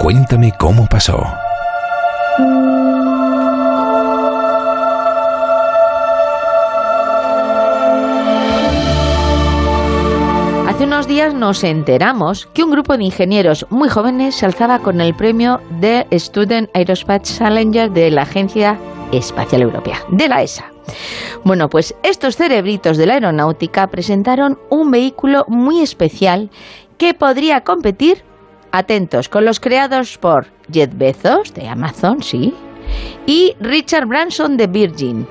Cuéntame cómo pasó. Hace unos días nos enteramos que un grupo de ingenieros muy jóvenes se alzaba con el premio de Student Aerospace Challenger de la Agencia Espacial Europea, de la ESA. Bueno, pues estos cerebritos de la aeronáutica presentaron un vehículo muy especial que podría competir, atentos, con los creados por Jet Bezos de Amazon, sí, y Richard Branson de Virgin.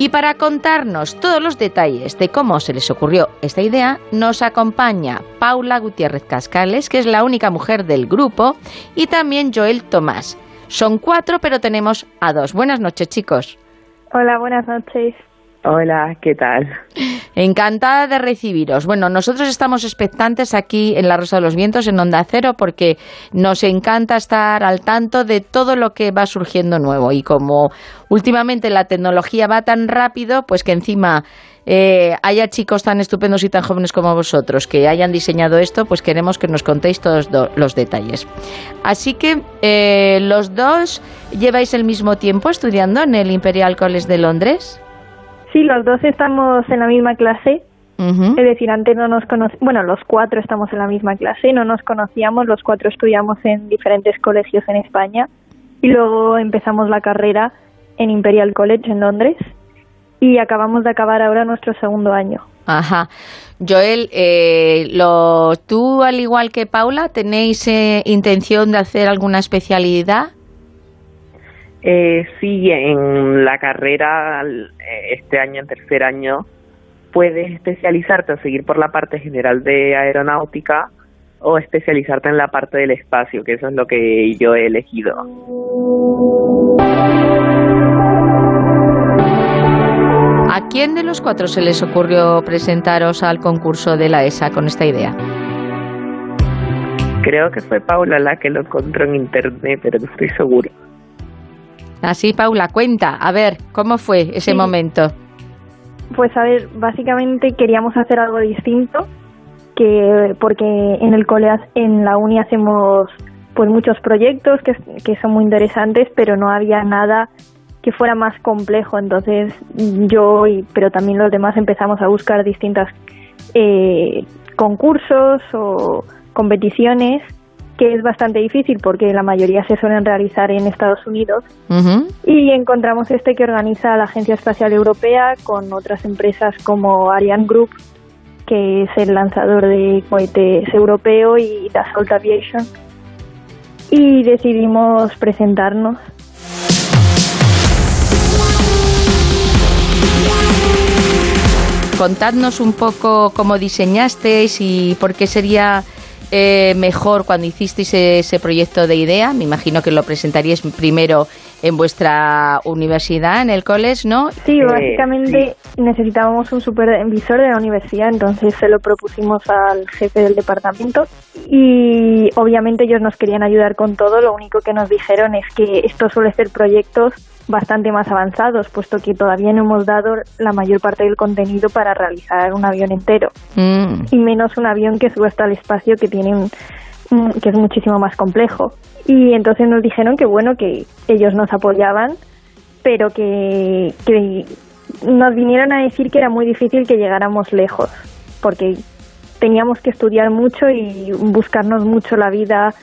Y para contarnos todos los detalles de cómo se les ocurrió esta idea, nos acompaña Paula Gutiérrez Cascales, que es la única mujer del grupo, y también Joel Tomás. Son cuatro, pero tenemos a dos. Buenas noches, chicos. Hola, buenas noches. Hola, ¿qué tal? Encantada de recibiros. Bueno, nosotros estamos expectantes aquí en La Rosa de los Vientos, en Onda Cero, porque nos encanta estar al tanto de todo lo que va surgiendo nuevo. Y como últimamente la tecnología va tan rápido, pues que encima eh, haya chicos tan estupendos y tan jóvenes como vosotros que hayan diseñado esto, pues queremos que nos contéis todos los detalles. Así que eh, los dos lleváis el mismo tiempo estudiando en el Imperial College de Londres. Sí, los dos estamos en la misma clase. Es decir, antes no nos conocíamos, bueno, los cuatro estamos en la misma clase, no nos conocíamos, los cuatro estudiamos en diferentes colegios en España y luego empezamos la carrera en Imperial College en Londres y acabamos de acabar ahora nuestro segundo año. Ajá. Joel, eh, lo, ¿tú al igual que Paula tenéis eh, intención de hacer alguna especialidad? Eh, sí, en la carrera, eh, este año, en tercer año, puedes especializarte o seguir por la parte general de aeronáutica o especializarte en la parte del espacio, que eso es lo que yo he elegido. ¿A quién de los cuatro se les ocurrió presentaros al concurso de la ESA con esta idea? Creo que fue Paula la que lo encontró en internet, pero no estoy seguro. Así, Paula, cuenta, a ver, ¿cómo fue ese momento? Pues a ver, básicamente queríamos hacer algo distinto, que porque en el cole, en la uni hacemos pues muchos proyectos que, que son muy interesantes, pero no había nada que fuera más complejo. Entonces yo, y, pero también los demás empezamos a buscar distintas eh, concursos o competiciones que es bastante difícil porque la mayoría se suelen realizar en Estados Unidos. Y encontramos este que organiza la Agencia Espacial Europea con otras empresas como Ariane Group, que es el lanzador de cohetes europeo, y Dassault Aviation. Y decidimos presentarnos. Contadnos un poco cómo diseñasteis y por qué sería eh, mejor cuando hicisteis ese proyecto de idea? Me imagino que lo presentaríais primero en vuestra universidad, en el college, ¿no? Sí, básicamente necesitábamos un supervisor de la universidad, entonces se lo propusimos al jefe del departamento y obviamente ellos nos querían ayudar con todo, lo único que nos dijeron es que esto suele ser proyectos bastante más avanzados, puesto que todavía no hemos dado la mayor parte del contenido para realizar un avión entero, mm. y menos un avión que sube hasta el espacio que tiene que es muchísimo más complejo. Y entonces nos dijeron que bueno, que ellos nos apoyaban, pero que, que nos vinieron a decir que era muy difícil que llegáramos lejos, porque teníamos que estudiar mucho y buscarnos mucho la vida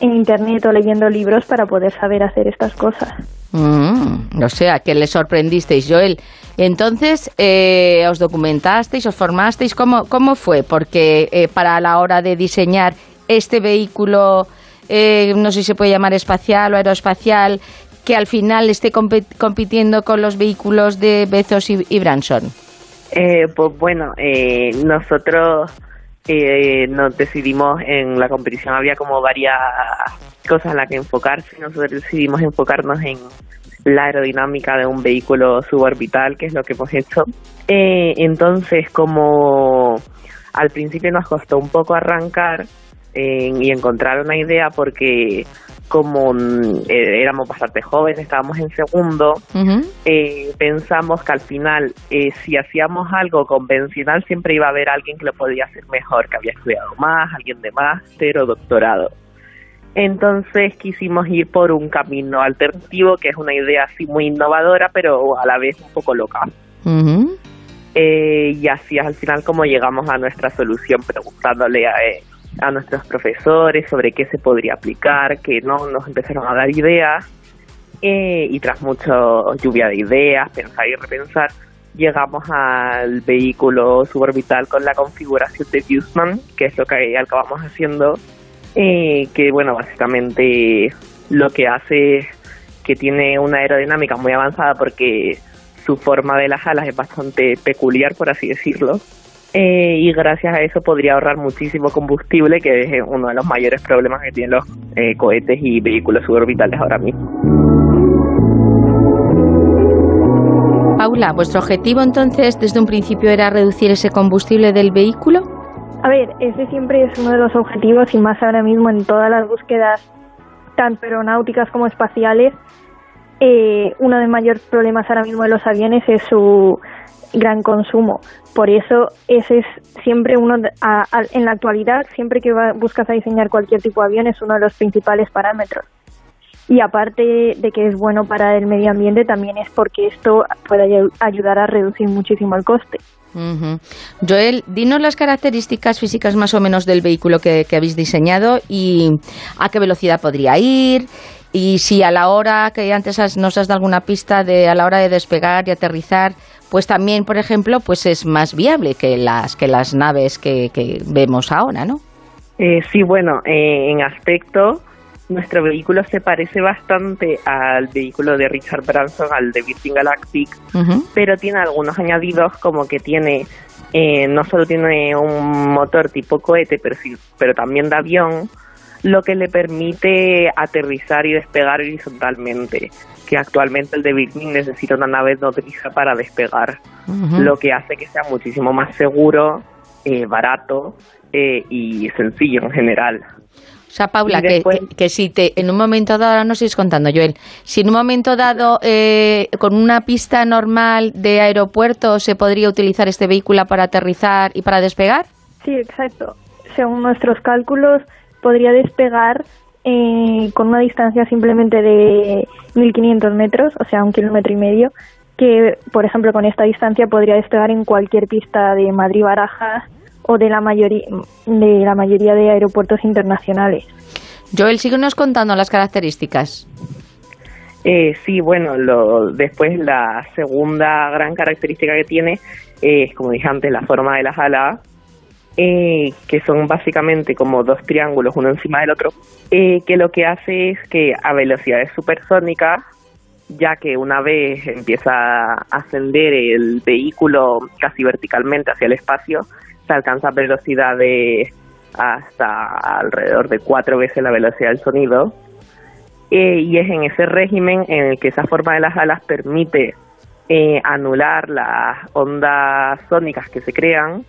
en internet o leyendo libros para poder saber hacer estas cosas. Mm, o sea, que le sorprendisteis, Joel. Entonces, eh, ¿os documentasteis, os formasteis? ¿Cómo, cómo fue? Porque eh, para la hora de diseñar este vehículo, eh, no sé si se puede llamar espacial o aeroespacial, que al final esté compitiendo con los vehículos de Bezos y, Branson? pues bueno, nosotros eh, nos decidimos en la competición. Había como varias cosas en las que enfocarse. Nosotros decidimos enfocarnos en la aerodinámica de un vehículo suborbital que es lo que hemos hecho. Eh, entonces como al principio nos costó un poco arrancar y encontrar una idea porque como mm, eh, éramos bastante jóvenes, estábamos en segundo, eh, pensamos que al final, eh, si hacíamos algo convencional, siempre iba a haber alguien que lo podía hacer mejor, que había estudiado más, alguien de máster o doctorado. Entonces quisimos ir por un camino alternativo, que es una idea así muy innovadora, pero a la vez un poco loca. Eh, y así es al final como llegamos a nuestra solución, preguntándole a, eh, a nuestros profesores sobre qué se podría aplicar, que no nos empezaron a dar ideas. Eh, y tras mucha lluvia de ideas, pensar y repensar, llegamos al vehículo suborbital con la configuración de Buseman, que es lo que acabamos haciendo eh, que bueno, básicamente lo que hace es que tiene una aerodinámica muy avanzada porque su forma de las alas es bastante peculiar, por así decirlo. Eh, y gracias a eso podría ahorrar muchísimo combustible, que es uno de los mayores problemas que tienen los eh, cohetes y vehículos suborbitales ahora mismo. Paula, ¿vuestro objetivo entonces desde un principio era reducir ese combustible del vehículo? A ver, ese siempre es uno de los objetivos y más ahora mismo en todas las búsquedas, tanto aeronáuticas como espaciales. Eh, uno de los mayores problemas ahora mismo de los aviones es su gran consumo. Por eso ese es siempre uno, en la actualidad, siempre que buscas a diseñar cualquier tipo de avión, es uno de los principales parámetros. Y aparte de que es bueno para el medio ambiente, también es porque esto puede ayudar a reducir muchísimo el coste. Joel, dinos las características físicas más o menos del vehículo que, habéis diseñado y a qué velocidad podría ir y si a la hora que antes nos has dado alguna pista de a la hora de despegar y aterrizar, pues también, por ejemplo, pues es más viable que las que las naves que, vemos ahora, ¿no? Eh, sí, bueno, eh, en aspecto nuestro vehículo se parece bastante al vehículo de Richard Branson, al de Virgin Galactic, pero tiene algunos añadidos como que tiene, eh, no solo tiene un motor tipo cohete, pero, sí, pero también de avión, lo que le permite aterrizar y despegar horizontalmente, que actualmente el de Virgin necesita una nave nodriza para despegar, lo que hace que sea muchísimo más seguro, eh, barato eh, y sencillo en general. O sea, Paula, que, si te, en un momento dado, ahora no sigues contando, Joel, si en un momento dado, eh, con una pista normal de aeropuerto, se podría utilizar este vehículo para aterrizar y para despegar? Sí, exacto. Según nuestros cálculos, podría despegar eh, con una distancia simplemente de 1.500 metros, o sea, un kilómetro y medio, que, por ejemplo, con esta distancia podría despegar en cualquier pista de Madrid-Barajas o de la mayoría de la mayoría de aeropuertos internacionales. Joel, síguenos contando las características. Eh, sí, bueno, lo, después la segunda gran característica que tiene es, como dije antes, la forma de las alas, eh, que son básicamente como dos triángulos uno encima del otro, eh, que lo que hace es que a velocidades supersónicas, ya que una vez empieza a ascender el vehículo casi verticalmente hacia el espacio, se alcanza velocidades hasta alrededor de cuatro veces la velocidad del sonido. Eh, y es en ese régimen en el que esa forma de las alas permite eh, anular las ondas sónicas que se crean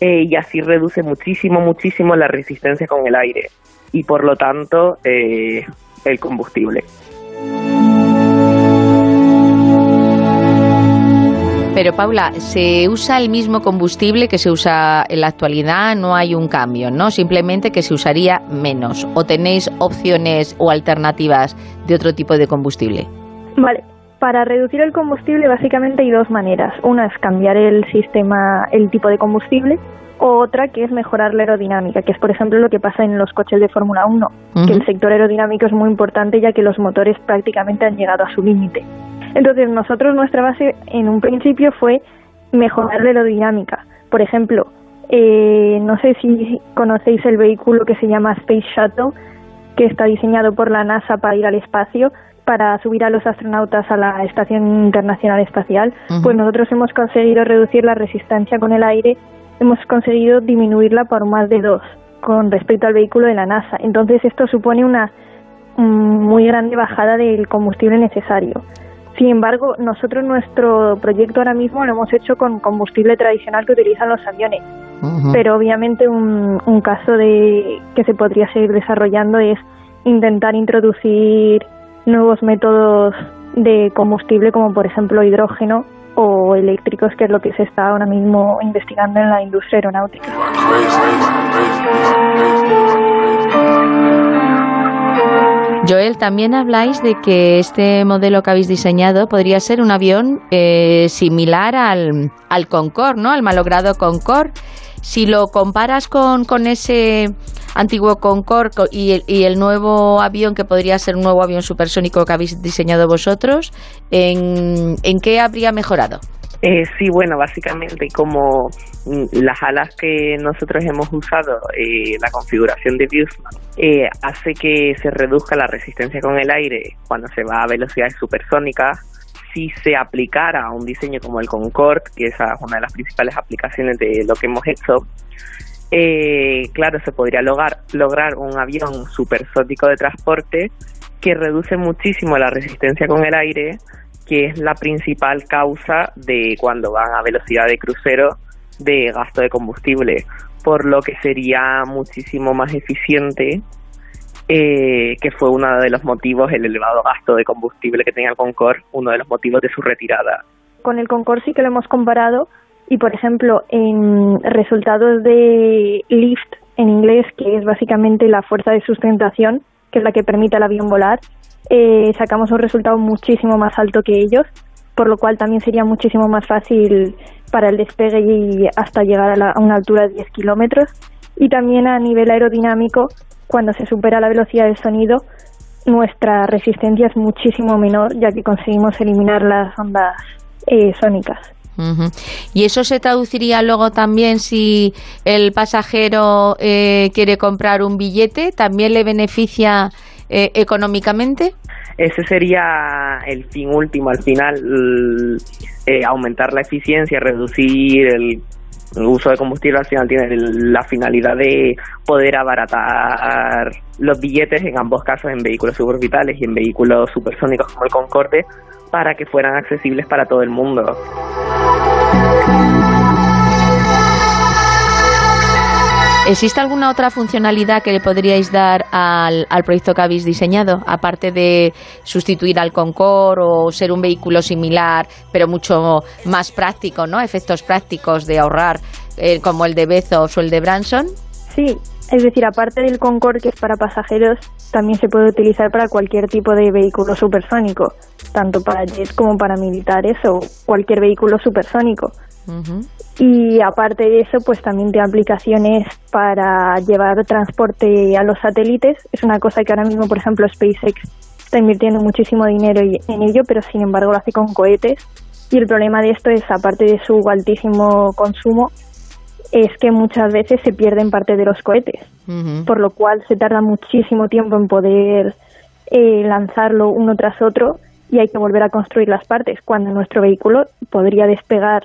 eh, y así reduce muchísimo, muchísimo la resistencia con el aire y por lo tanto el combustible. Pero Paula, ¿se usa el mismo combustible que se usa en la actualidad? No hay un cambio, ¿no? Simplemente que se usaría menos. ¿O tenéis opciones o alternativas de otro tipo de combustible? Vale. Para reducir el combustible básicamente hay dos maneras. Una es cambiar el sistema, el tipo de combustible, o otra que es mejorar la aerodinámica, que es por ejemplo lo que pasa en los coches de Fórmula 1, que el sector aerodinámico es muy importante ya que los motores prácticamente han llegado a su límite. Entonces nosotros nuestra base en un principio fue mejorar la aerodinámica. Por ejemplo, eh, no sé si conocéis el vehículo que se llama Space Shuttle, que está diseñado por la NASA para ir al espacio, para subir a los astronautas a la Estación Internacional Espacial. Pues nosotros hemos conseguido reducir la resistencia con el aire, hemos conseguido disminuirla por más de dos con respecto al vehículo de la NASA. Entonces esto supone una mm, muy grande bajada del combustible necesario. Sin embargo, nosotros nuestro proyecto ahora mismo lo hemos hecho con combustible tradicional que utilizan los aviones. Pero obviamente un, un caso de que se podría seguir desarrollando es intentar introducir nuevos métodos de combustible como por ejemplo hidrógeno o eléctricos, que es lo que se está ahora mismo investigando en la industria aeronáutica. Joel, también habláis de que este modelo que habéis diseñado podría ser un avión eh, similar al, al Concorde, ¿no? Al malogrado Concorde. Si lo comparas con, con ese antiguo Concorde y el, nuevo avión que podría ser un nuevo avión supersónico que habéis diseñado vosotros, ¿en, en qué habría mejorado? Eh, sí, bueno, básicamente como mm, las alas que nosotros hemos usado, eh, la configuración de Buseman, eh, hace que se reduzca la resistencia con el aire cuando se va a velocidades supersónicas. Si se aplicara un diseño como el Concorde, que esa es una de las principales aplicaciones de lo que hemos hecho, eh, claro, se podría lograr, un avión supersónico de transporte que reduce muchísimo la resistencia con el aire que es la principal causa de cuando van a velocidad de crucero de gasto de combustible, por lo que sería muchísimo más eficiente, eh, que fue uno de los motivos, el elevado gasto de combustible que tenía el Concorde, uno de los motivos de su retirada. Con el Concorde sí que lo hemos comparado y, por ejemplo, en resultados de lift en inglés, que es básicamente la fuerza de sustentación, que es la que permite al avión volar, eh, sacamos un resultado muchísimo más alto que ellos, por lo cual también sería muchísimo más fácil para el despegue y hasta llegar a, a una altura de 10 kilómetros. Y también a nivel aerodinámico, cuando se supera la velocidad del sonido, nuestra resistencia es muchísimo menor, ya que conseguimos eliminar las ondas eh, sónicas. ¿Y eso se traduciría luego también si el pasajero eh, quiere comprar un billete? ¿También le beneficia eh, económicamente? Ese sería el fin último, al final, eh, aumentar la eficiencia, reducir el uso de combustible, al final tiene la finalidad de poder abaratar los billetes, en ambos casos en vehículos suborbitales y en vehículos supersónicos como el Concorde, para que fueran accesibles para todo el mundo. ¿Existe alguna otra funcionalidad que le podríais dar al, al, proyecto que habéis diseñado, aparte de sustituir al Concorde o ser un vehículo similar, pero mucho más práctico, ¿no? Efectos prácticos de ahorrar, eh, como el de Bezos o el de Branson. Sí, es decir, aparte del Concorde, que es para pasajeros, también se puede utilizar para cualquier tipo de vehículo supersónico, tanto para jets como para militares o cualquier vehículo supersónico. Uh -huh. Y aparte de eso, pues también tiene aplicaciones para llevar transporte a los satélites. Es una cosa que ahora mismo, por ejemplo, SpaceX está invirtiendo muchísimo dinero en ello, pero sin embargo lo hace con cohetes. Y el problema de esto es, aparte de su altísimo consumo, es que muchas veces se pierden parte de los cohetes, uh -huh. por lo cual se tarda muchísimo tiempo en poder eh, lanzarlo uno tras otro y hay que volver a construir las partes, cuando nuestro vehículo podría despegar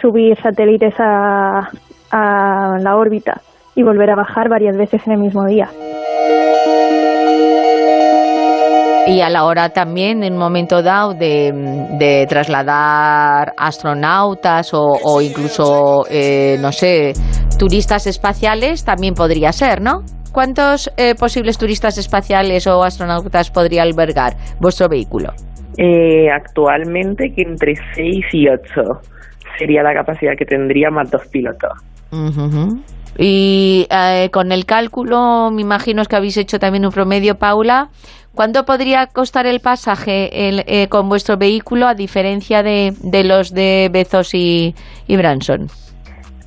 subir satélites a, a, la órbita y volver a bajar varias veces en el mismo día. Y a la hora también, en un momento dado, de, trasladar astronautas o, o incluso, eh, no sé, turistas espaciales, también podría ser, ¿no? ¿Cuántos eh, posibles turistas espaciales o astronautas podría albergar vuestro vehículo? Eh, actualmente que entre 6 y 8 sería la capacidad que tendría más dos pilotos. Uh -huh. Y eh, con el cálculo, me imagino que habéis hecho también un promedio, Paula. ¿Cuánto podría costar el pasaje el, eh, con vuestro vehículo a diferencia de, de los de Bezos y, y, Branson?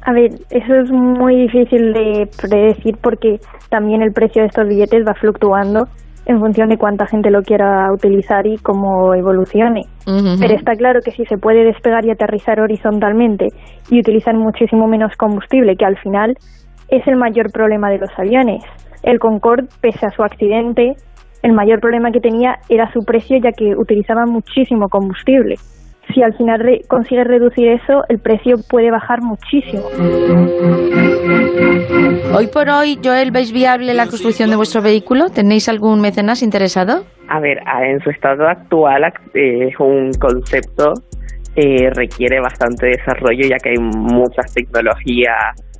A ver, eso es muy difícil de predecir porque también el precio de estos billetes va fluctuando en función de cuánta gente lo quiera utilizar y cómo evolucione. Uh -huh. Pero está claro que si se puede despegar y aterrizar horizontalmente y utilizar muchísimo menos combustible, que al final es el mayor problema de los aviones. El Concorde, pese a su accidente, el mayor problema que tenía era su precio ya que utilizaba muchísimo combustible. Si al final re consigue reducir eso, el precio puede bajar muchísimo. Hoy por hoy, Joel, ¿veis viable la construcción de vuestro vehículo? ¿Tenéis algún mecenas interesado? A ver, en su estado actual eh, es un concepto eh, requiere bastante desarrollo ya que hay muchas tecnologías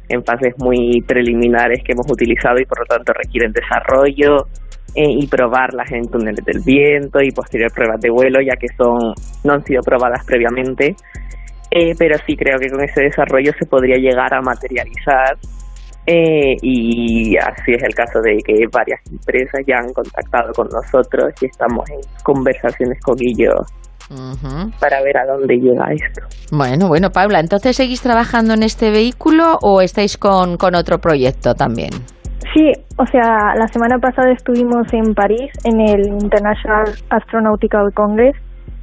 en fases muy preliminares que hemos utilizado y por lo tanto requieren desarrollo eh, y probarlas en túneles del viento y posterior pruebas de vuelo ya que son no han sido probadas previamente eh, pero sí creo que con ese desarrollo se podría llegar a materializar Eh, y así es el caso de que varias empresas ya han contactado con nosotros y estamos en conversaciones con ellos para ver a dónde llega esto. Bueno, bueno, Paula, ¿entonces seguís trabajando en este vehículo o estáis con, con otro proyecto también? Sí, o sea, la semana pasada estuvimos en París en el International Astronautical Congress,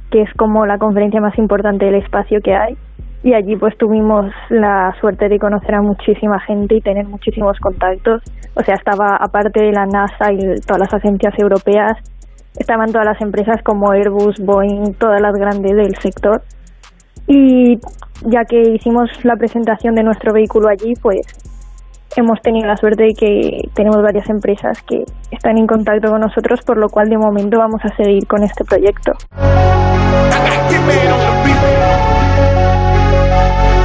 que es como la conferencia más importante del espacio que hay y allí pues tuvimos la suerte de conocer a muchísima gente y tener muchísimos contactos. O sea, estaba aparte de la NASA y todas las agencias europeas, estaban todas las empresas como Airbus, Boeing, todas las grandes del sector. Y ya que hicimos la presentación de nuestro vehículo allí, pues hemos tenido la suerte de que tenemos varias empresas que están en contacto con nosotros, por lo cual de momento vamos a seguir con este proyecto.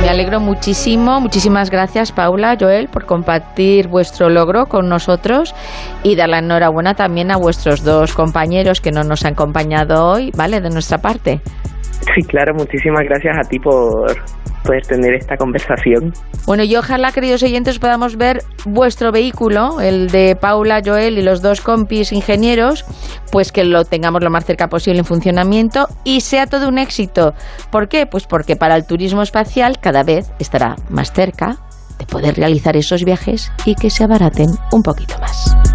Me alegro muchísimo. Muchísimas gracias, Paula, Joel, por compartir vuestro logro con nosotros y dar la enhorabuena también a vuestros dos compañeros que no nos han acompañado hoy, ¿vale? De nuestra parte. Sí, claro, muchísimas gracias a ti por, poder tener esta conversación. Bueno, y ojalá, queridos oyentes, podamos ver vuestro vehículo, el de Paula, Joel y los dos compis ingenieros, pues que lo tengamos lo más cerca posible en funcionamiento y sea todo un éxito. ¿Por qué? Pues porque para el turismo espacial cada vez estará más cerca de poder realizar esos viajes y que se abaraten un poquito más.